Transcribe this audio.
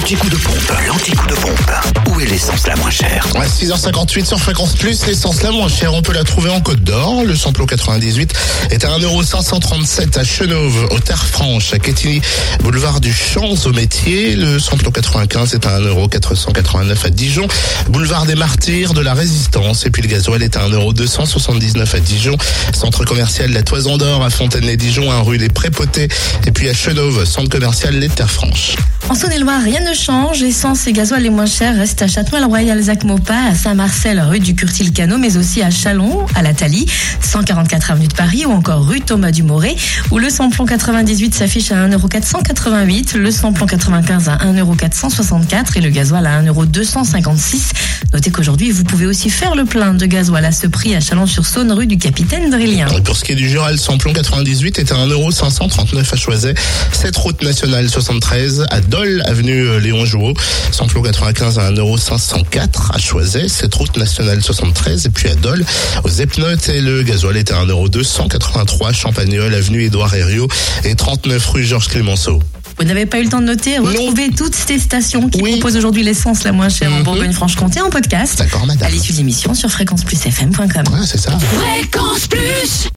L'anti-coup de pompe, l'anti-coup de pompe. Où est l'essence la moins chère À 6h58 sur Fréquence Plus, l'essence la moins chère, on peut la trouver en Côte d'Or. Le samplon 98 est à 1,537€ à Chenauve, aux Terres Franches, à Quetigny, boulevard du Champs au métier. Le samplon 95 est à 1,489€ à Dijon, boulevard des Martyrs de la Résistance. Et puis le gasoil est à 1,279€ à Dijon, centre commercial La Toison d'Or à Fontaine-les-Dijon, 1 rue des Prépotés. Et puis à Chenauve, centre commercial Les Terres Franches. En Saône-et-Loire, rien ne change. L'essence et gasoil les moins chers restent à Châtenois-le-Royal, Zac-Mopa, à Saint-Marcel, rue du Curtil-Cano, mais aussi à Chalon, à la Thalie, 144 avenue de Paris ou encore rue Thomas Dumoré, où le samplon 98 s'affiche à 1,488€, le samplon 95 à 1,464€ et le gasoil à 1,256€. Notez qu'aujourd'hui, vous pouvez aussi faire le plein de gasoil à ce prix à Chalon-sur-Saône, rue du Capitaine Drillien. Pour ce qui est du Jura, le samplon 98 est à 1,539€ à Choiset. Cette route nationale 73 à Dole, avenue euh, Léon Jouot. Samplon 95 à 1,504€ à Choiset. Cette route nationale 73 et puis à Dole, aux Epnotes et le gasoil est à 1,283€ à Champagnol, avenue Édouard Herriot et 39 rue Georges Clémenceau. Vous n'avez pas eu le temps de noter, retrouvez toutes ces stations qui Oui. proposent aujourd'hui l'essence la moins chère en Mhm. Bourgogne-Franche-Comté en podcast. D'accord, madame. À l'issue de l'émission sur fréquenceplusfm.com. Ouais, c'est ça. Fréquence Plus